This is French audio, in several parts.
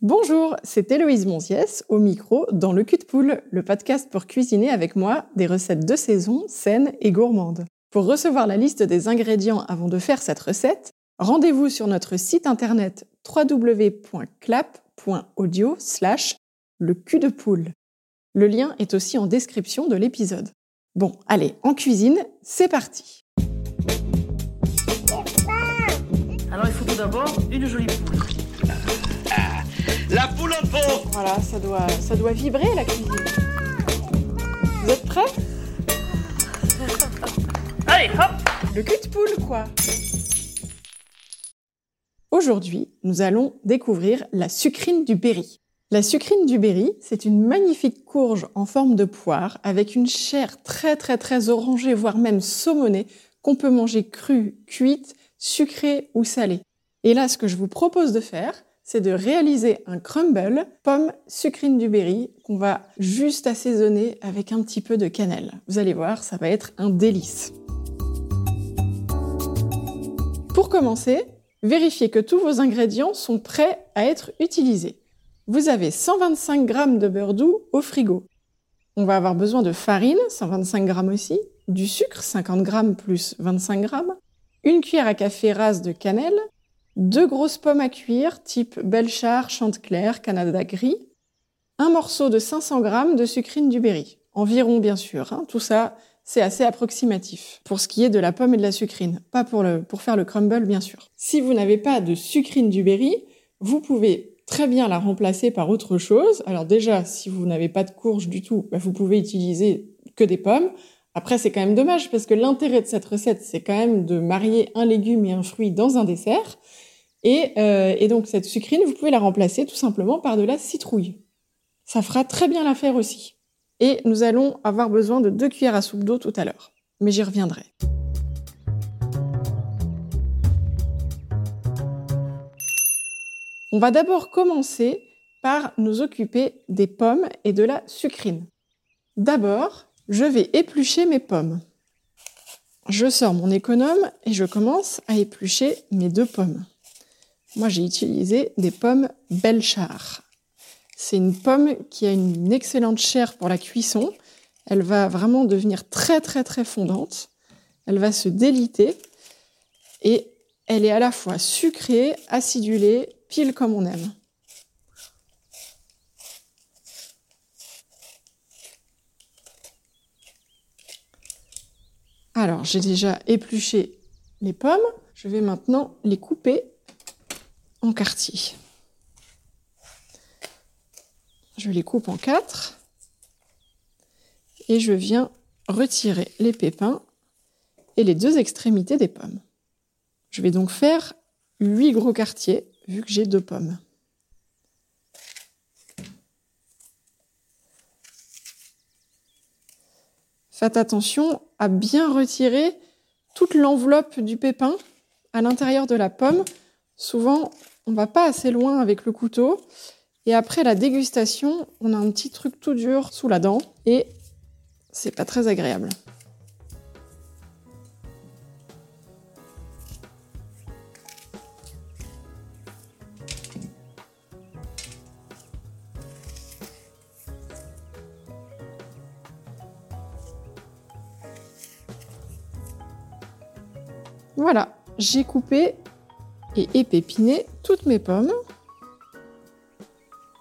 Bonjour, c'est Héloïse Monziès au micro dans le cul de poule, le podcast pour cuisiner avec moi des recettes de saison saines et gourmandes. Pour recevoir la liste des ingrédients avant de faire cette recette, rendez-vous sur notre site internet www.clap.audio slash le cul de poule. Le lien est aussi en description de l'épisode. Bon, allez, en cuisine, c'est parti Alors il faut tout d'abord une jolie poule. La poule au pot Voilà, ça doit, ça doit vibrer la cuisine. Vous êtes prêts? Allez, hop Le cul de poule, quoi Aujourd'hui, nous allons découvrir la sucrine du Berry. La sucrine du Berry, c'est une magnifique courge en forme de poire avec une chair très très très orangée, voire même saumonée, qu'on peut manger crue, cuite, sucrée ou salée. Et là, ce que je vous propose de faire, c'est de réaliser un crumble pomme sucrine du berry qu'on va juste assaisonner avec un petit peu de cannelle. Vous allez voir, ça va être un délice. Pour commencer, vérifiez que tous vos ingrédients sont prêts à être utilisés. Vous avez 125 g de beurre doux au frigo. On va avoir besoin de farine, 125 g aussi, du sucre, 50 g plus 25 g, une cuillère à café rase de cannelle, deux grosses pommes à cuire type Belchar, Chantecler, Canada Gris, un morceau de 500 g de sucrine du berry. Environ, bien sûr. Hein. Tout ça, c'est assez approximatif pour ce qui est de la pomme et de la sucrine, pas pour, le, pour faire le crumble, bien sûr. Si vous n'avez pas de sucrine du berry, vous pouvez très bien la remplacer par autre chose. Alors déjà, si vous n'avez pas de courge du tout, bah, vous pouvez utiliser que des pommes. Après, c'est quand même dommage parce que l'intérêt de cette recette, c'est quand même de marier un légume et un fruit dans un dessert. Euh, et, donc cette sucrine, vous pouvez la remplacer tout simplement par de la citrouille. Ça fera très bien l'affaire aussi. Et nous allons avoir besoin de deux cuillères à soupe d'eau tout à l'heure. Mais j'y reviendrai. On va d'abord commencer par nous occuper des pommes et de la sucrine. D'abord, je vais éplucher mes pommes. Je sors mon économe et je commence à éplucher mes deux pommes. Moi, j'ai utilisé des pommes Belchar. C'est une pomme qui a une excellente chair pour la cuisson. Elle va vraiment devenir très très très fondante. Elle va se déliter et elle est à la fois sucrée, acidulée, pile comme on aime. Alors, j'ai déjà épluché les pommes. Je vais maintenant les couper en quartier. Je les coupe en quatre et je viens retirer les pépins et les deux extrémités des pommes. Je vais donc faire huit gros quartiers vu que j'ai deux pommes. Faites attention à bien retirer toute l'enveloppe du pépin à l'intérieur de la pomme. Souvent, on va pas assez loin avec le couteau. Et après la dégustation, on a un petit truc tout dur sous la dent et c'est pas très agréable. Voilà, j'ai coupé et épépiner toutes mes pommes.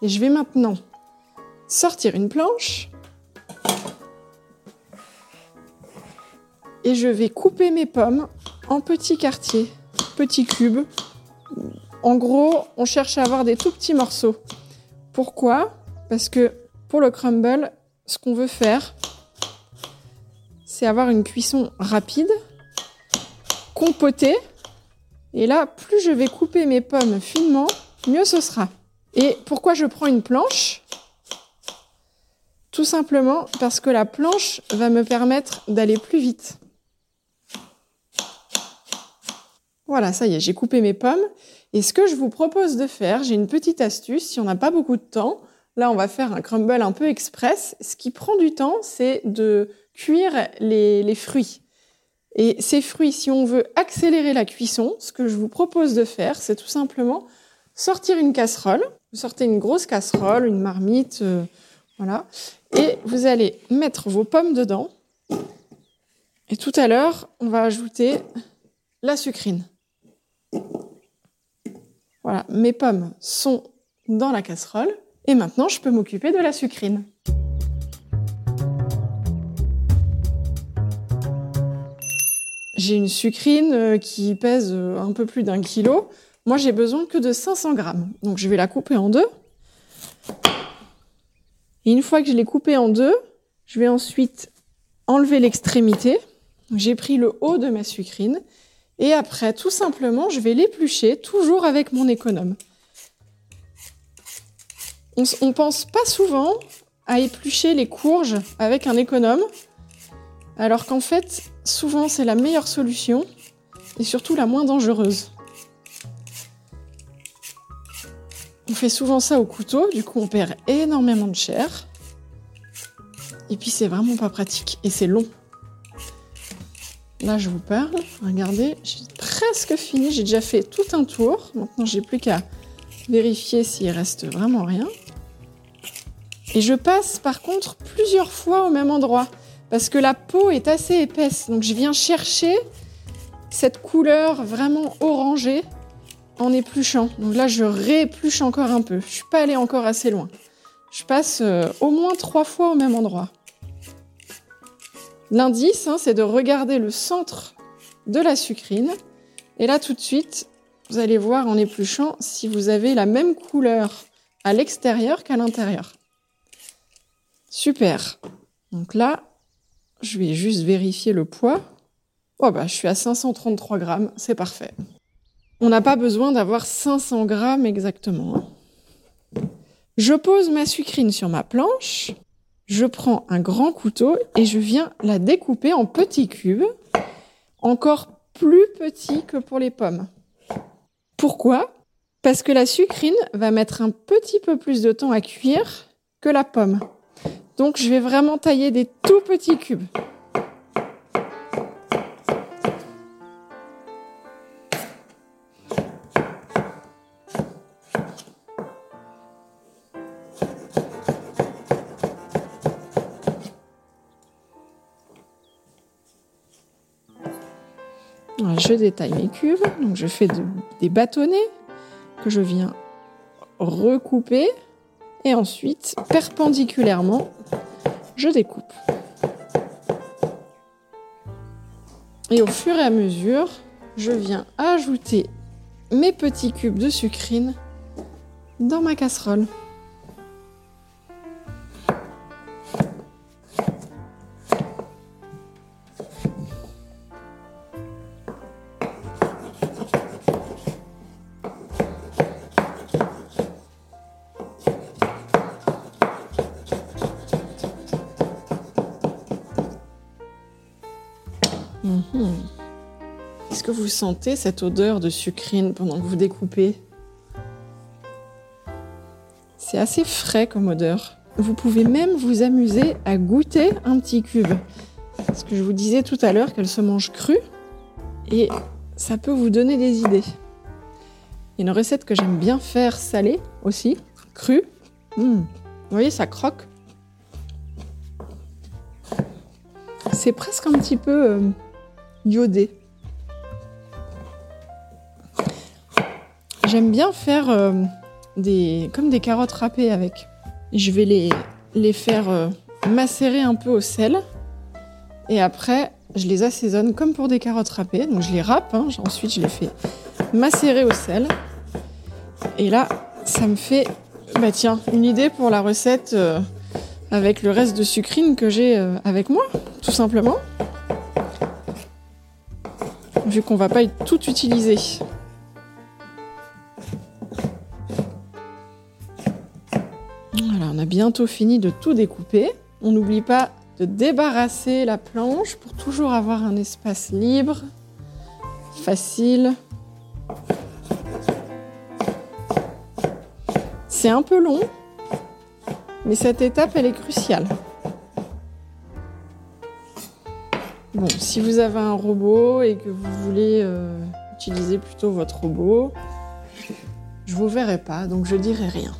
Et je vais maintenant sortir une planche et je vais couper mes pommes en petits quartiers, petits cubes. En gros, on cherche à avoir des tout petits morceaux. Pourquoi? Parce que pour le crumble, ce qu'on veut faire, c'est avoir une cuisson rapide, compotée, et là, plus je vais couper mes pommes finement, mieux ce sera. Et pourquoi je prends une planche? Tout simplement parce que la planche va me permettre d'aller plus vite. Voilà, ça y est, j'ai coupé mes pommes. Et ce que je vous propose de faire, j'ai une petite astuce, si on n'a pas beaucoup de temps, là on va faire un crumble un peu express. Ce qui prend du temps, c'est de cuire les, fruits. Et ces fruits, si on veut accélérer la cuisson, ce que je vous propose de faire, c'est tout simplement sortir une casserole. Vous sortez une grosse casserole, une marmite, euh, voilà. Et vous allez mettre vos pommes dedans. Et tout à l'heure, on va ajouter la sucrine. Voilà, mes pommes sont dans la casserole. Et maintenant, je peux m'occuper de la sucrine. J'ai une sucrine euh, qui pèse euh, un peu plus d'un kilo. Moi, j'ai besoin que de 500 grammes. Donc, je vais la couper en deux. Et une fois que je l'ai coupée en deux, je vais ensuite enlever l'extrémité. J'ai pris le haut de ma sucrine. Et après, tout simplement, je vais l'éplucher, toujours avec mon économe. On, ne pense pas souvent à éplucher les courges avec un économe, alors qu'en fait, souvent c'est la meilleure solution et surtout la moins dangereuse. On fait souvent ça au couteau, du coup on perd énormément de chair. Et puis c'est vraiment pas pratique et c'est long. Là je vous parle, regardez, j'ai presque fini, j'ai déjà fait tout un tour. Maintenant j'ai plus qu'à vérifier s'il reste vraiment rien. Et je passe par contre plusieurs fois au même endroit parce que la peau est assez épaisse. Donc je viens chercher cette couleur vraiment orangée en épluchant. Donc là, je réépluche encore un peu. Je suis pas allée encore assez loin. Je passe euh, au moins trois fois au même endroit. L'indice, hein, c'est de regarder le centre de la sucrine. Et là, tout de suite, vous allez voir en épluchant si vous avez la même couleur à l'extérieur qu'à l'intérieur. Super. Donc là, je vais juste vérifier le poids. Oh bah, je suis à 533 grammes, c'est parfait. On n'a pas besoin d'avoir 500 grammes exactement. Hein. Je pose ma sucrine sur ma planche, je prends un grand couteau et je viens la découper en petits cubes, encore plus petits que pour les pommes. Pourquoi? Parce que la sucrine va mettre un petit peu plus de temps à cuire que la pomme. Donc je vais vraiment tailler des tout petits cubes. je détaille mes cubes, donc je fais des bâtonnets que je viens recouper et ensuite perpendiculairement je découpe. Et au fur et à mesure, je viens ajouter mes petits cubes de sucrine dans ma casserole. Vous sentez cette odeur de sucrine pendant que vous découpez C'est assez frais comme odeur. Vous pouvez même vous amuser à goûter un petit cube. Parce que je vous disais tout à l'heure qu'elle se mange crue et ça peut vous donner des idées. Il y a une recette que j'aime bien faire salée aussi, crue. Hmm. Vous voyez, ça croque. C'est presque un petit peu euh, iodé. J'aime bien faire euh, des, comme des carottes râpées avec. Je vais les, les faire euh, macérer un peu au sel. Et après, je les assaisonne comme pour des carottes râpées. Donc je les râpe, hein. ensuite je les fais macérer au sel. Et là, ça me fait, bah tiens, une idée pour la recette euh, avec le reste de sucrine que j'ai avec moi, tout simplement vu qu'on va pas tout utiliser. On a bientôt fini de tout découper. On n'oublie pas de débarrasser la planche pour toujours avoir un espace libre, facile. C'est un peu long, mais cette étape, elle est cruciale. Bon, si vous avez un robot et que vous voulez euh, utiliser plutôt votre robot, je vous verrai pas, donc je dirai rien.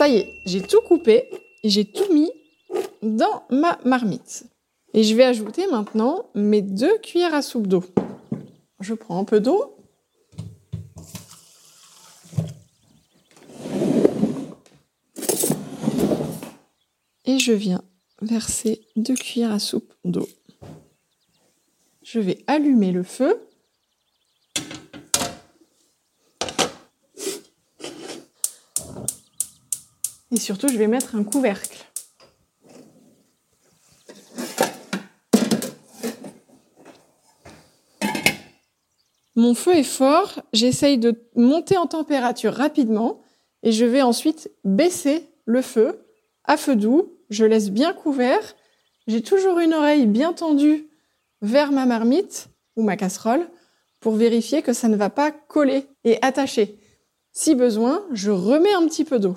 Ça y est, j'ai tout coupé et j'ai tout mis dans ma marmite. Et je vais ajouter maintenant mes deux cuillères à soupe d'eau. Je prends un peu d'eau. Et je viens verser deux cuillères à soupe d'eau. Je vais allumer le feu. Et surtout, je vais mettre un couvercle. Mon feu est fort, j'essaye de monter en température rapidement et je vais ensuite baisser le feu à feu doux. Je laisse bien couvert. J'ai toujours une oreille bien tendue vers ma marmite ou ma casserole pour vérifier que ça ne va pas coller et attacher. Si besoin, je remets un petit peu d'eau.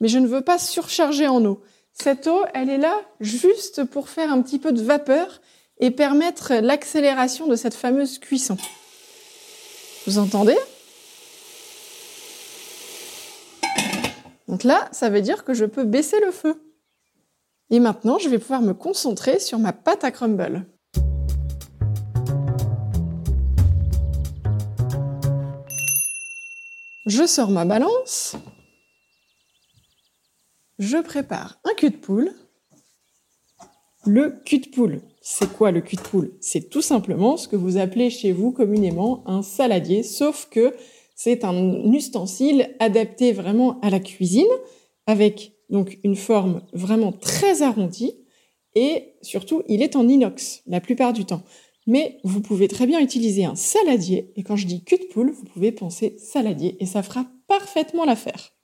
Mais je ne veux pas surcharger en eau. Cette eau, elle est là juste pour faire un petit peu de vapeur et permettre l'accélération de cette fameuse cuisson. Vous entendez? Donc là, ça veut dire que je peux baisser le feu. Et maintenant, je vais pouvoir me concentrer sur ma pâte à crumble. Je sors ma balance. Je prépare un cul de poule. Le cul de poule, c'est quoi le cul de poule? C'est tout simplement ce que vous appelez chez vous communément un saladier, sauf que c'est un ustensile adapté vraiment à la cuisine, avec donc une forme vraiment très arrondie, et surtout, il est en inox la plupart du temps. Mais vous pouvez très bien utiliser un saladier, et quand je dis cul de poule, vous pouvez penser saladier, et ça fera parfaitement l'affaire.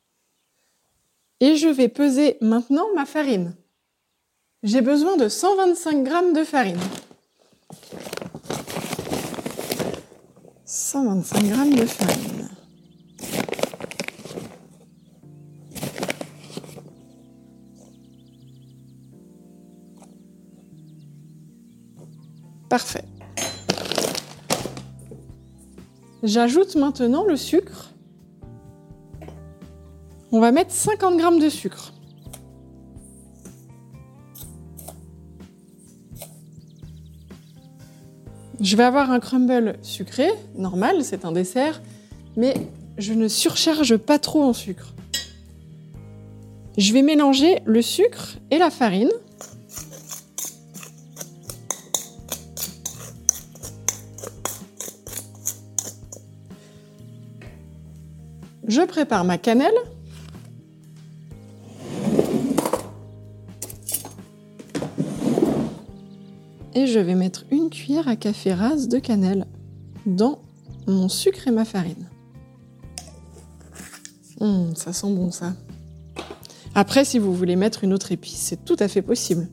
Et je vais peser maintenant ma farine. J'ai besoin de 125 g de farine. 125 g de farine. Parfait. J'ajoute maintenant le sucre. On va mettre 50 g de sucre. Je vais avoir un crumble sucré, normal, c'est un dessert, mais je ne surcharge pas trop en sucre. Je vais mélanger le sucre et la farine. Je prépare ma cannelle. Et je vais mettre une cuillère à café rase de cannelle dans mon sucre et ma farine. Hum, ça sent bon ça. Après, si vous voulez mettre une autre épice, c'est tout à fait possible.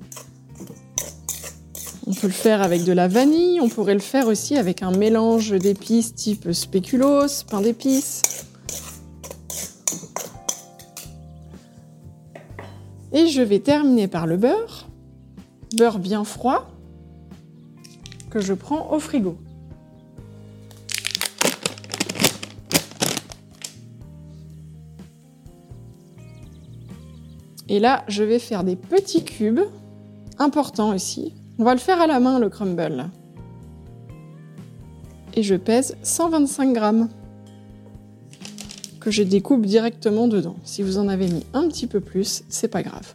On peut le faire avec de la vanille, on pourrait le faire aussi avec un mélange d'épices type spéculoos, pain d'épices. Et je vais terminer par le beurre. Beurre bien froid que je prends au frigo. Et là, je vais faire des petits cubes, importants aussi. On va le faire à la main, le crumble. Et je pèse 125 grammes que je découpe directement dedans. Si vous en avez mis un petit peu plus, c'est pas grave.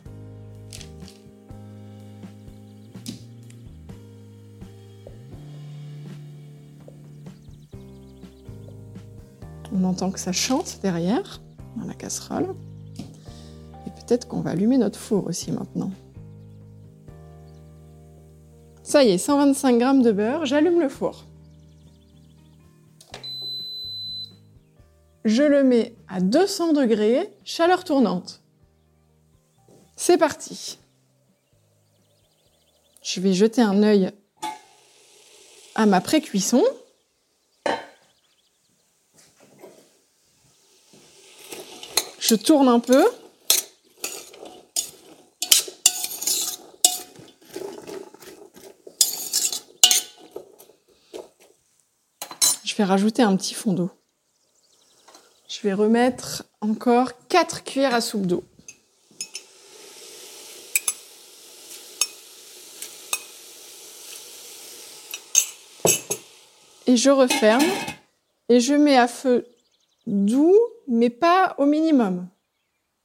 On entend que ça chante derrière, dans la casserole. Et peut-être qu'on va allumer notre four aussi maintenant. Ça y est, 125 g de beurre, j'allume le four. Je le mets à 200 degrés, chaleur tournante. C'est parti. Je vais jeter un œil à ma pré-cuisson. Je tourne un peu. Je vais rajouter un petit fond d'eau. Je vais remettre encore 4 cuillères à soupe d'eau. Et je referme et je mets à feu doux, mais pas au minimum.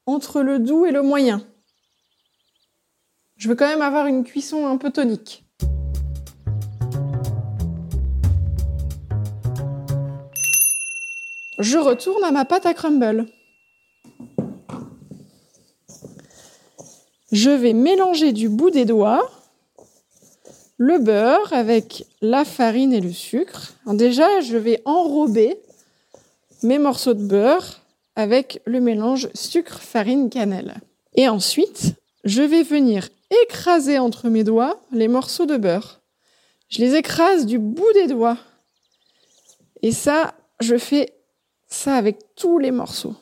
Entre le doux et le moyen. Je veux quand même avoir une cuisson un peu tonique. Je retourne à ma pâte à crumble. Je vais mélanger du bout des doigts le beurre avec la farine et le sucre. déjà, je vais enrober mes morceaux de beurre avec le mélange sucre, farine, cannelle. Et ensuite, je vais venir écraser entre mes doigts les morceaux de beurre. Je les écrase du bout des doigts. Et ça, je fais ça avec tous les morceaux.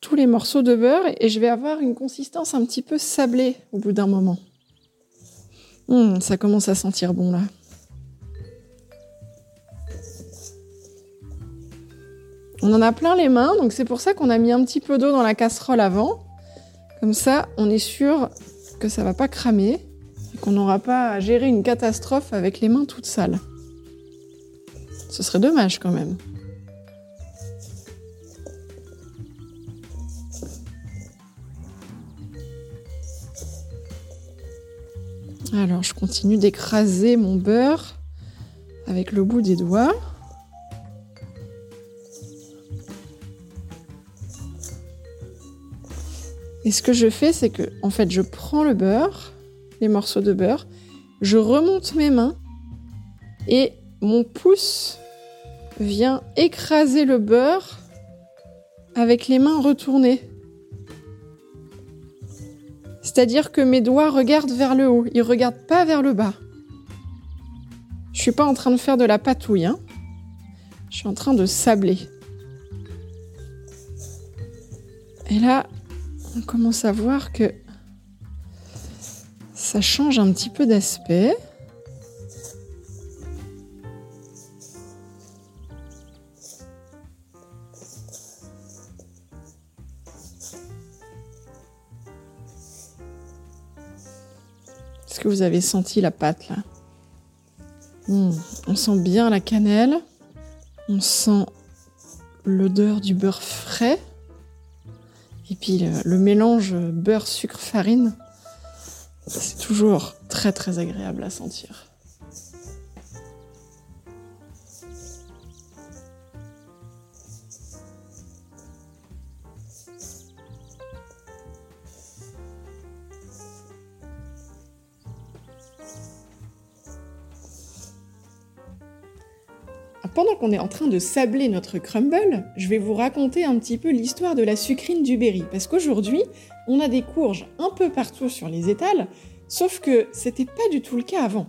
Tous les morceaux de beurre et je vais avoir une consistance un petit peu sablée au bout d'un moment. Hum, ça commence à sentir bon là. On en a plein les mains, donc c'est pour ça qu'on a mis un petit peu d'eau dans la casserole avant. Comme ça, on est sûr que ça va pas cramer et qu'on n'aura pas à gérer une catastrophe avec les mains toutes sales. Ce serait dommage quand même. Alors, je continue d'écraser mon beurre avec le bout des doigts. Et ce que je fais, c'est que, en fait, je prends le beurre, les morceaux de beurre, je remonte mes mains et mon pouce vient écraser le beurre avec les mains retournées. C'est-à-dire que mes doigts regardent vers le haut, ils regardent pas vers le bas. Je suis pas en train de faire de la patouille, hein. Je suis en train de sabler. Et là, on commence à voir que ça change un petit peu d'aspect. Est-ce que vous avez senti la pâte là? Hmm, On sent bien la cannelle. On sent l'odeur du beurre frais. Puis le, le mélange beurre, sucre, farine. C'est toujours très très agréable à sentir. Qu'on est en train de sabler notre crumble, je vais vous raconter un petit peu l'histoire de la sucrine du berry. Parce qu'aujourd'hui, on a des courges un peu partout sur les étals, sauf que c'était pas du tout le cas avant.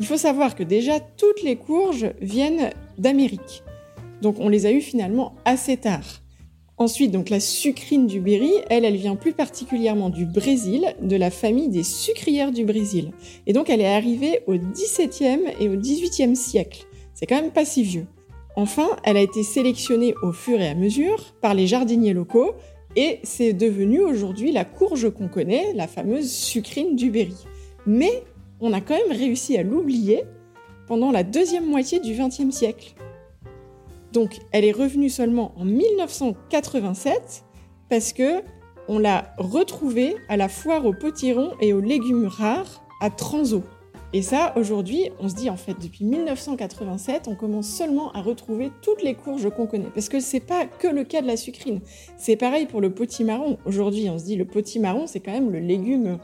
Il faut savoir que déjà, toutes les courges viennent d'Amérique. Donc on les a eues finalement assez tard. Ensuite, donc la sucrine du berry, elle, elle vient plus particulièrement du Brésil, de la famille des sucrières du Brésil. Et donc elle est arrivée au XVIIe et au XVIIIe siècle. C'est quand même pas si vieux. Enfin, elle a été sélectionnée au fur et à mesure par les jardiniers locaux et c'est devenu aujourd'hui la courge qu'on connaît, la fameuse sucrine du Berry. Mais on a quand même réussi à l'oublier pendant la deuxième moitié du XXe siècle. Donc, elle est revenue seulement en 1987 parce que on l'a retrouvée à la foire aux potirons et aux légumes rares à Transo. Et ça, aujourd'hui, on se dit en fait, depuis 1987, on commence seulement à retrouver toutes les courges qu'on connaît. Parce que c'est pas que le cas de la sucrine. C'est pareil pour le potimarron. Aujourd'hui, on se dit le potimarron, c'est quand même le légume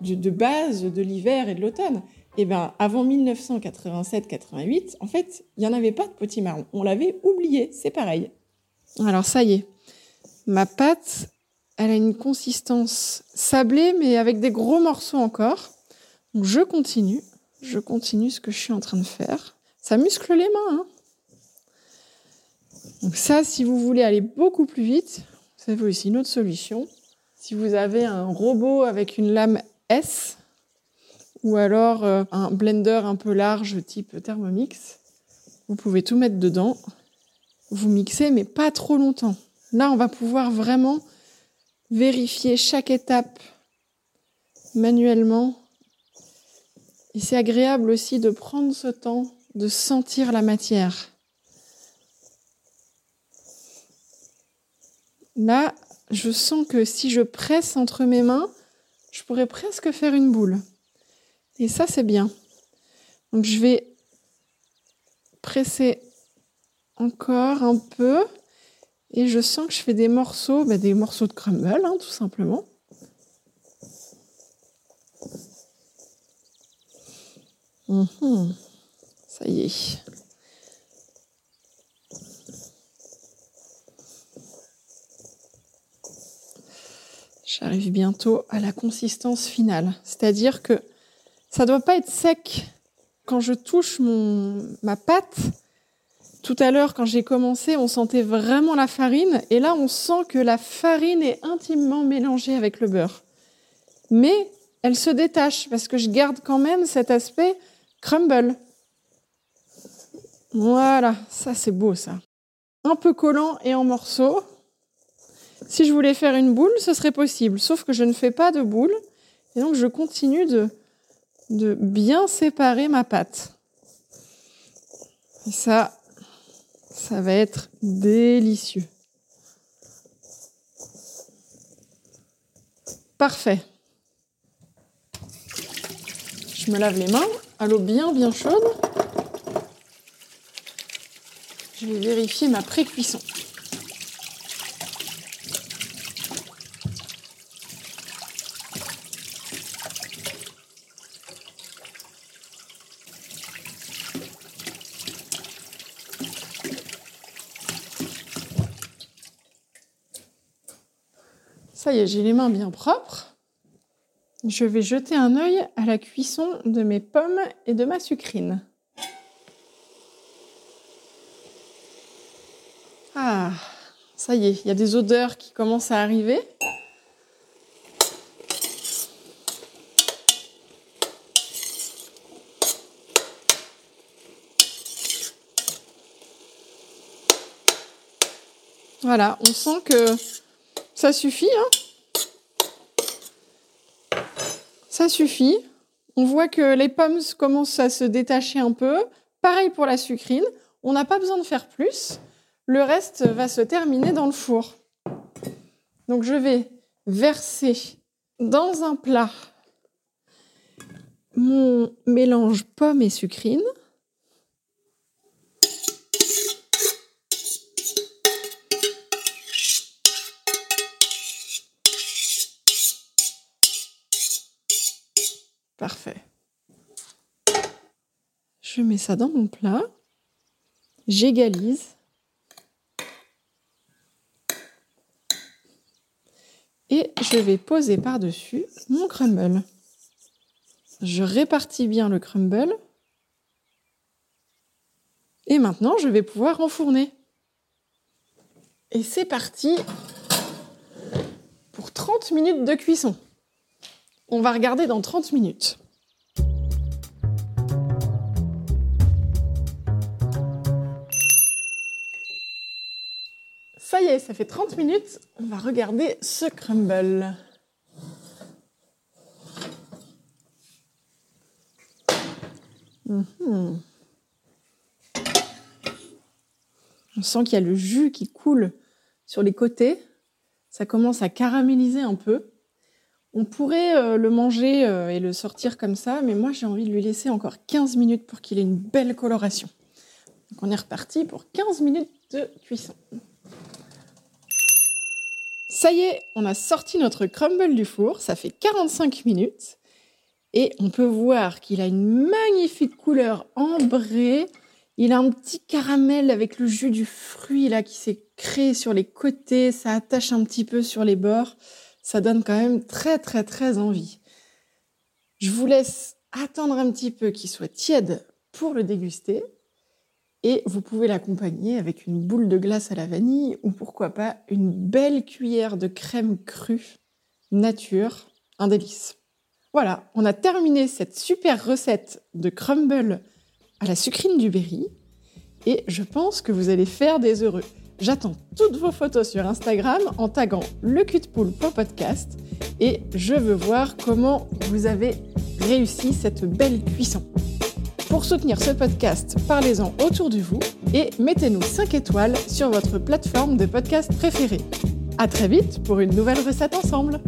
de, base de l'hiver et de l'automne. Eh bien, avant 1987-88, en fait, il n'y en avait pas de potimarron. On l'avait oublié. C'est pareil. Alors, ça y est. Ma pâte, elle a une consistance sablée, mais avec des gros morceaux encore. Donc, je continue je continue ce que je suis en train de faire. Ça muscle les mains. Hein. Donc ça, si vous voulez aller beaucoup plus vite, vous avez aussi une autre solution. Si vous avez un robot avec une lame S, ou alors euh, un blender un peu large type Thermomix, vous pouvez tout mettre dedans vous mixez, mais pas trop longtemps. Là, on va pouvoir vraiment vérifier chaque étape manuellement. Et c'est agréable aussi de prendre ce temps de sentir la matière. Là, je sens que si je presse entre mes mains, je pourrais presque faire une boule. Et ça, c'est bien. Donc, je vais presser encore un peu. Et je sens que je fais des morceaux, bah, des morceaux de crumble, hein, tout simplement. Mhm. Ça y est. J'arrive bientôt à la consistance finale. C'est-à-dire que ça ne doit pas être sec. Quand je touche mon, ma pâte, tout à l'heure, quand j'ai commencé, on sentait vraiment la farine. Et là, on sent que la farine est intimement mélangée avec le beurre. Mais elle se détache parce que je garde quand même cet aspect crumble. Voilà, ça c'est beau ça. Un peu collant et en morceaux. Si je voulais faire une boule, ce serait possible, sauf que je ne fais pas de boule. Et donc je continue de, de bien séparer ma pâte. Et ça, ça va être délicieux. Parfait. Je me lave les mains à l'eau bien bien chaude. Je vais vérifier ma pré-cuisson. Ça y est, j'ai les mains bien propres. Je vais jeter un œil à la cuisson de mes pommes et de ma sucrine. Ah, ça y est, il y a des odeurs qui commencent à arriver. Voilà, on sent que ça suffit. Hein suffit. On voit que les pommes commencent à se détacher un peu. Pareil pour la sucrine. On n'a pas besoin de faire plus. Le reste va se terminer dans le four. Donc je vais verser dans un plat mon mélange pommes et sucrine. Parfait. Je mets ça dans mon plat. J'égalise. Et je vais poser par-dessus mon crumble. Je répartis bien le crumble. Et maintenant, je vais pouvoir enfourner. Et c'est parti pour 30 minutes de cuisson. On va regarder dans 30 minutes. Ça y est, ça fait 30 minutes. On va regarder ce crumble. On sent qu'il y a le jus qui coule sur les côtés. Ça commence à caraméliser un peu. On pourrait euh, le manger euh, et le sortir comme ça, mais moi j'ai envie de lui laisser encore 15 minutes pour qu'il ait une belle coloration. Donc on est reparti pour 15 minutes de cuisson. Ça y est, on a sorti notre crumble du four, ça fait 45 minutes. Et on peut voir qu'il a une magnifique couleur ambrée. Il a un petit caramel avec le jus du fruit là qui s'est créé sur les côtés, ça attache un petit peu sur les bords ça donne quand même très très très envie. Je vous laisse attendre un petit peu qu'il soit tiède pour le déguster et vous pouvez l'accompagner avec une boule de glace à la vanille ou pourquoi pas une belle cuillère de crème crue nature, un délice. Voilà, on a terminé cette super recette de crumble à la sucrine du berry. et je pense que vous allez faire des heureux. J'attends toutes vos photos sur Instagram en taguant le podcast et je veux voir comment vous avez réussi cette belle cuisson. Pour soutenir ce podcast, parlez-en autour de vous et mettez-nous 5 étoiles sur votre plateforme de podcast préférée. À très vite pour une nouvelle recette ensemble.